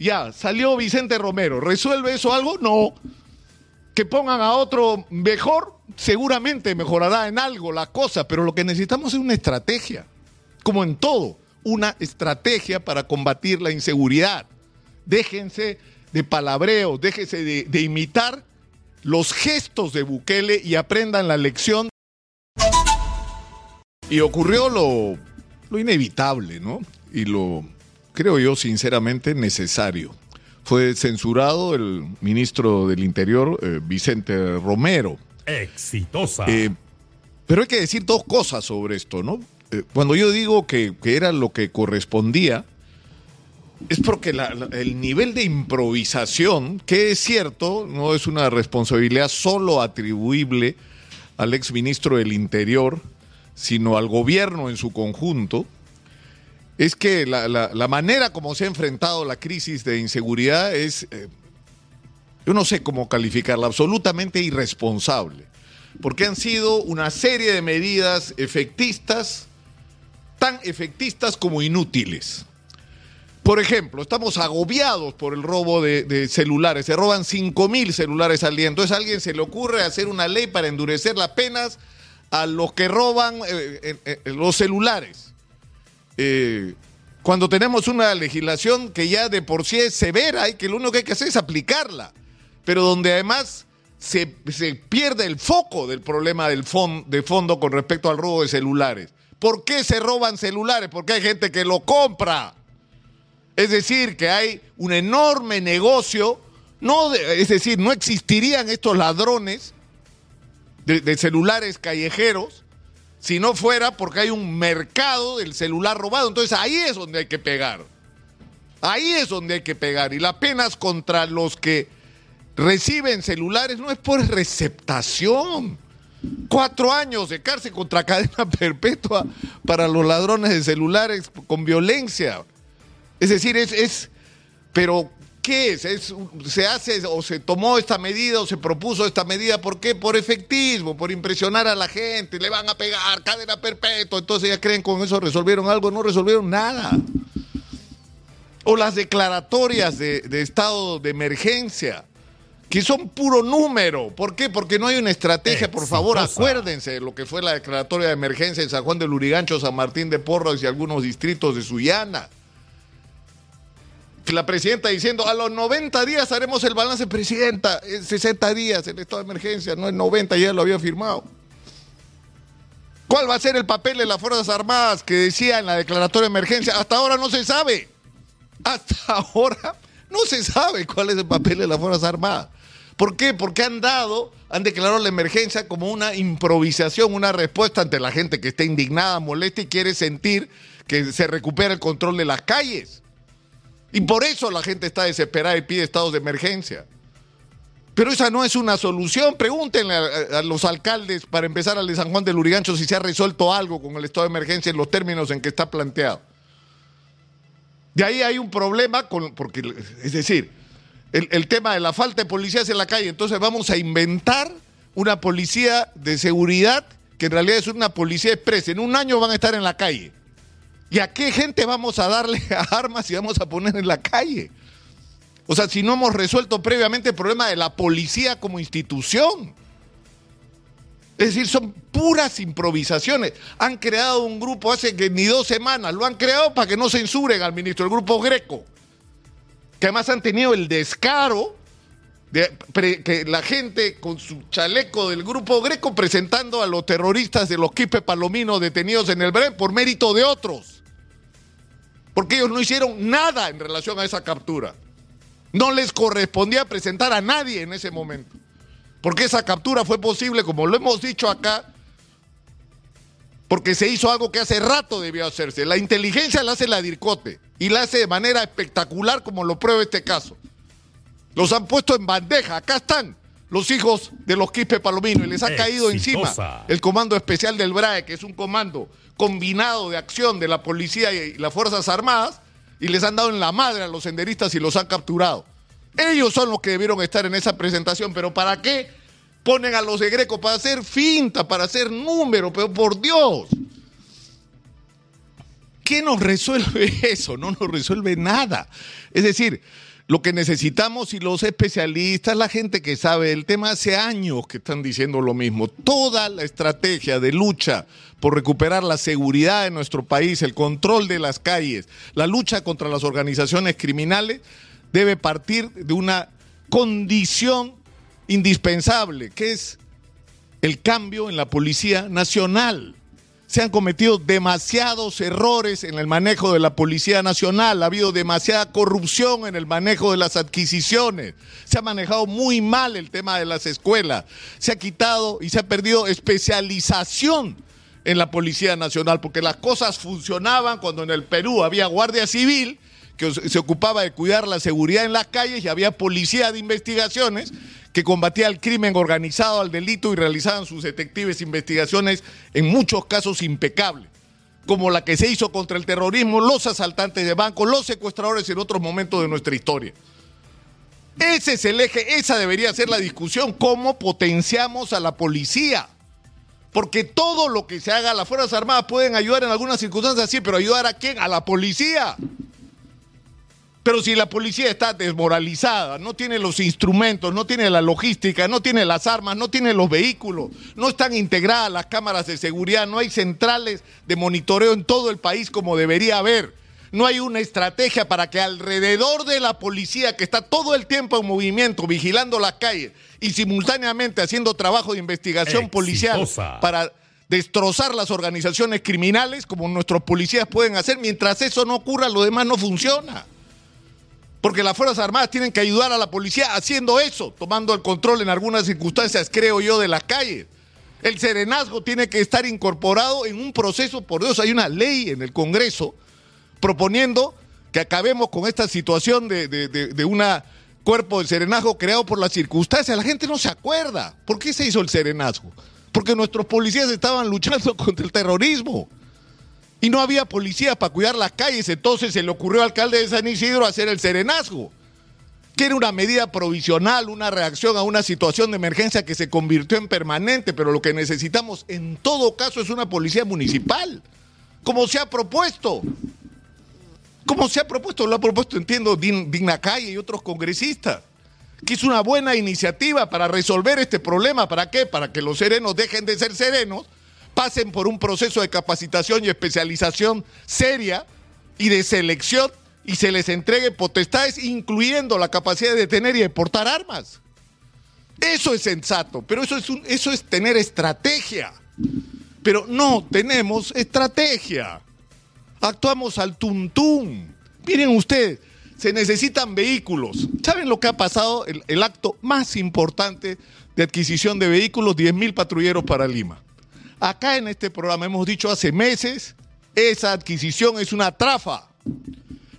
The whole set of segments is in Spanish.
Ya, salió Vicente Romero. ¿Resuelve eso algo? No. Que pongan a otro mejor, seguramente mejorará en algo la cosa, pero lo que necesitamos es una estrategia, como en todo, una estrategia para combatir la inseguridad. Déjense de palabreos, déjense de, imitar los gestos de Bukele y aprendan la lección. Y ocurrió lo, lo inevitable, ¿no? Y lo, creo yo, sinceramente necesario. Fue censurado el ministro del Interior, eh, Vicente Romero. Exitosa. Eh, pero hay que decir dos cosas sobre esto, ¿no? Eh, cuando yo digo que, que era lo que correspondía, es porque la- la- el nivel de improvisación, que es cierto, no es una responsabilidad solo atribuible al exministro del Interior, sino al gobierno en su conjunto, es que la, la- la manera como se ha enfrentado la crisis de inseguridad es, eh, yo no sé cómo calificarla, absolutamente irresponsable, porque han sido una serie de medidas efectistas, tan efectistas como inútiles. Por ejemplo, estamos agobiados por el robo de, celulares. Se roban 5 mil celulares al día. Entonces a alguien se le ocurre hacer una ley para endurecer las penas a los que roban eh, eh, los celulares. Eh, cuando tenemos una legislación que ya de por sí es severa y que lo único que hay que hacer es aplicarla, pero donde además se, se pierde el foco del problema del de fondo con respecto al robo de celulares. ¿Por qué se roban celulares? Porque hay gente que lo compra. Es decir, que hay un enorme negocio, no es decir, no existirían estos ladrones de celulares callejeros si no fuera porque hay un mercado del celular robado. Entonces ahí es donde hay que pegar. Ahí es donde hay que pegar. Y las penas contra los que reciben celulares no es por receptación. Cuatro años de cárcel contra cadena perpetua para los ladrones de celulares con violencia. Es decir, es, es pero ¿qué es? es? ¿Se hace o se tomó esta medida o se propuso esta medida? ¿Por qué? Por efectismo, por impresionar a la gente, le van a pegar cadena perpetua, entonces ya creen con eso resolvieron algo, no resolvieron nada. O las declaratorias de, de estado de emergencia, que son puro número. ¿Por qué? Porque no hay una estrategia. Por favor, acuérdense de lo que fue la declaratoria de emergencia en San Juan de Lurigancho, San Martín de Porras y algunos distritos de Sullana la presidenta diciendo a los 90 días haremos el balance, presidenta, en 60 días el estado de emergencia, no en 90, ya lo había firmado. ¿Cuál va a ser el papel de las Fuerzas Armadas que decía en la declaratoria de emergencia? Hasta ahora no se sabe. Hasta ahora no se sabe cuál es el papel de las Fuerzas Armadas. ¿Por qué? Porque han dado, han declarado la emergencia como una improvisación, una respuesta ante la gente que está indignada, molesta y quiere sentir que se recupera el control de las calles. Y por eso la gente está desesperada y pide estados de emergencia. Pero esa no es una solución. Pregúntenle a, los alcaldes, para empezar al de San Juan del Urigancho, si se ha resuelto algo con el estado de emergencia en los términos en que está planteado. De ahí hay un problema, con, porque, es decir, el, el tema de la falta de policías en la calle. Entonces vamos a inventar una policía de seguridad que en realidad es una policía expresa. En un año van a estar en la calle. ¿Y a qué gente vamos a darle armas y vamos a poner en la calle? O sea, si no hemos resuelto previamente el problema de la policía como institución. Es decir, son puras improvisaciones. Han creado un grupo hace que ni dos semanas, lo han creado para que no censuren al ministro, el grupo Greco. Que además han tenido el descaro de que la gente con su chaleco del grupo Greco presentando a los terroristas de los Quipe Palomino detenidos en el Bren por mérito de otros. Porque ellos no hicieron nada en relación a esa captura. No les correspondía presentar a nadie en ese momento. Porque esa captura fue posible, como lo hemos dicho acá, porque se hizo algo que hace rato debió hacerse. La inteligencia la hace la DIRCOTE y la hace de manera espectacular, como lo prueba este caso. Los han puesto en bandeja. Acá están los hijos de los Quispe Palomino y les ha caído encima el comando especial del BRAE, que es un comando combinado de acción de la policía y las Fuerzas Armadas, y les han dado en la madre a los senderistas y los han capturado. Ellos son los que debieron estar en esa presentación, pero ¿para qué ponen a los de Greco? Para hacer finta, para hacer número, pero por Dios. ¿qué nos resuelve eso? No nos resuelve nada. Es decir, lo que necesitamos y los especialistas, la gente que sabe el tema, hace años que están diciendo lo mismo. Toda la estrategia de lucha por recuperar la seguridad de nuestro país, el control de las calles, la lucha contra las organizaciones criminales, debe partir de una condición indispensable, que es el cambio en la Policía Nacional se han cometido demasiados errores en el manejo de la Policía Nacional, ha habido demasiada corrupción en el manejo de las adquisiciones, se ha manejado muy mal el tema de las escuelas, se ha quitado y se ha perdido especialización en la Policía Nacional, porque las cosas funcionaban cuando en el Perú había Guardia Civil que se ocupaba de cuidar la seguridad en las calles y había policía de investigaciones que combatía el crimen organizado, al delito y realizaban sus detectives investigaciones en muchos casos impecables, como la que se hizo contra el terrorismo, los asaltantes de banco, los secuestradores en otros momentos de nuestra historia. Ese es el eje, esa debería ser la discusión, cómo potenciamos a la policía. Porque todo lo que se haga, las Fuerzas Armadas pueden ayudar en algunas circunstancias, sí, pero ayudar a quién? A la policía. Pero si la policía está desmoralizada, no tiene los instrumentos, no tiene la logística, no tiene las armas, no tiene los vehículos, no están integradas las cámaras de seguridad, no hay centrales de monitoreo en todo el país como debería haber, no hay una estrategia para que alrededor de la policía que está todo el tiempo en movimiento, vigilando las calles y simultáneamente haciendo trabajo de investigación policial para destrozar las organizaciones criminales como nuestros policías pueden hacer, mientras eso no ocurra, lo demás no funciona. Porque las Fuerzas Armadas tienen que ayudar a la policía haciendo eso, tomando el control en algunas circunstancias, creo yo, de las calles. El serenazgo tiene que estar incorporado en un proceso, por Dios, hay una ley en el Congreso proponiendo que acabemos con esta situación de, de, un cuerpo de serenazgo creado por las circunstancias. La gente no se acuerda. ¿Por qué se hizo el serenazgo? Porque nuestros policías estaban luchando contra el terrorismo y no había policía para cuidar las calles, entonces se le ocurrió al alcalde de San Isidro hacer el serenazgo, que era una medida provisional, una reacción a una situación de emergencia que se convirtió en permanente, pero lo que necesitamos en todo caso es una policía municipal, como se ha propuesto. Como se ha propuesto, lo ha propuesto, entiendo, Digna Calle y otros congresistas que es una buena iniciativa para resolver este problema. ¿Para qué? Para que los serenos dejen de ser serenos pasen por un proceso de capacitación y especialización seria y de selección y se les entregue potestades, incluyendo la capacidad de detener y de portar armas. Eso es sensato, pero eso es, eso es tener estrategia. Pero no tenemos estrategia. Actuamos al tuntún. Miren ustedes, se necesitan vehículos. ¿Saben lo que ha pasado? El, el acto más importante de adquisición de vehículos, 10.000 patrulleros para Lima. Acá en este programa hemos dicho hace meses, esa adquisición es una trafa.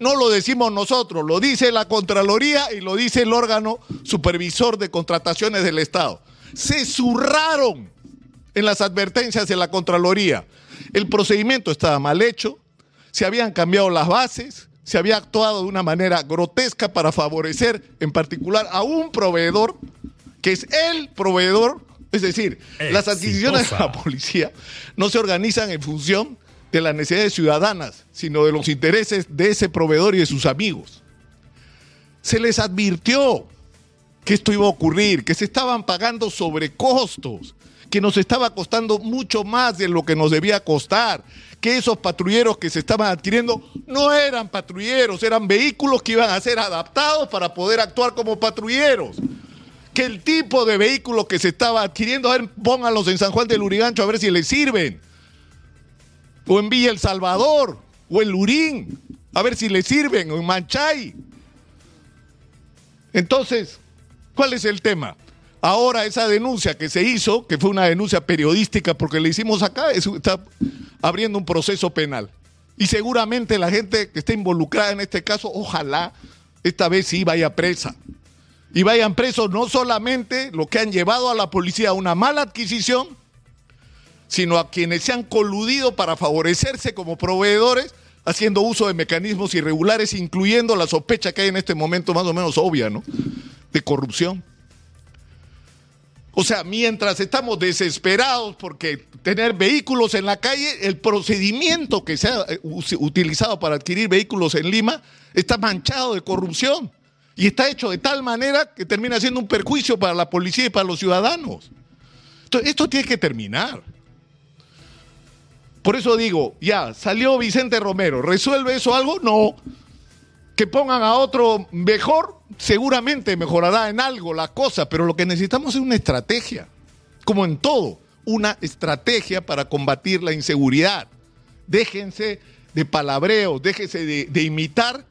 No lo decimos nosotros, lo dice la Contraloría y lo dice el órgano supervisor de contrataciones del Estado. Se zurraron en las advertencias de la Contraloría. El procedimiento estaba mal hecho, se habían cambiado las bases, se había actuado de una manera grotesca para favorecer en particular a un proveedor, que es el proveedor es decir, las adquisiciones de la policía no se organizan en función de las necesidades ciudadanas, sino de los intereses de ese proveedor y de sus amigos. Se les advirtió que esto iba a ocurrir, que se estaban pagando sobrecostos, que nos estaba costando mucho más de lo que nos debía costar, que esos patrulleros que se estaban adquiriendo no eran patrulleros, eran vehículos que iban a ser adaptados para poder actuar como patrulleros que el tipo de vehículo que se estaba adquiriendo, a ver, pónganlos en San Juan del Urigancho a ver si les sirven. O en Villa El Salvador, o en Lurín, a ver si les sirven, o en Manchay. Entonces, ¿cuál es el tema? Ahora esa denuncia que se hizo, que fue una denuncia periodística porque le hicimos acá, está abriendo un proceso penal. Y seguramente la gente que está involucrada en este caso, ojalá esta vez sí vaya presa y vayan presos no solamente los que han llevado a la policía a una mala adquisición, sino a quienes se han coludido para favorecerse como proveedores haciendo uso de mecanismos irregulares, incluyendo la sospecha que hay en este momento más o menos obvia, ¿no? De corrupción. O sea, mientras estamos desesperados porque tener vehículos en la calle, el procedimiento que se ha eh, utilizado para adquirir vehículos en Lima está manchado de corrupción y está hecho de tal manera que termina siendo un perjuicio para la policía y para los ciudadanos. Entonces, esto tiene que terminar. Por eso digo, ya, salió Vicente Romero, ¿resuelve eso algo? No. Que pongan a otro mejor, seguramente mejorará en algo la cosa, pero lo que necesitamos es una estrategia, como en todo, una estrategia para combatir la inseguridad. Déjense de palabreos, déjense de, de imitar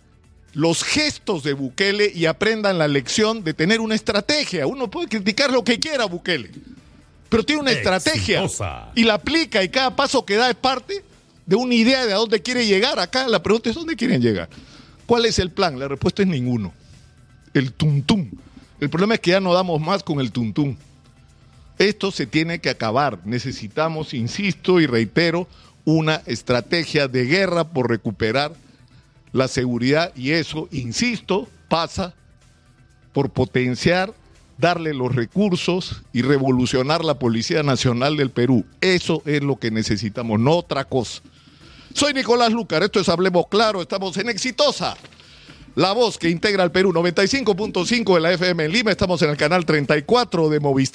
los gestos de Bukele y aprendan la lección de tener una estrategia. Uno puede criticar lo que quiera Bukele, pero tiene una estrategia y la aplica y cada paso que da es parte de una idea de a dónde quiere llegar. Acá la pregunta es dónde quieren llegar. ¿Cuál es el plan? La respuesta es ninguno. El tuntum. El problema es que ya no damos más con el tuntum. Esto se tiene que acabar. Necesitamos, insisto y reitero, una estrategia de guerra por recuperar la seguridad y eso, insisto, pasa por potenciar, darle los recursos y revolucionar la Policía Nacional del Perú. Eso es lo que necesitamos, no otra cosa. Soy Nicolás Lucar, esto es Hablemos Claro, estamos en Exitosa. La voz que integra al Perú, 95.5 de la FM en Lima, estamos en el canal 34 de Movistar.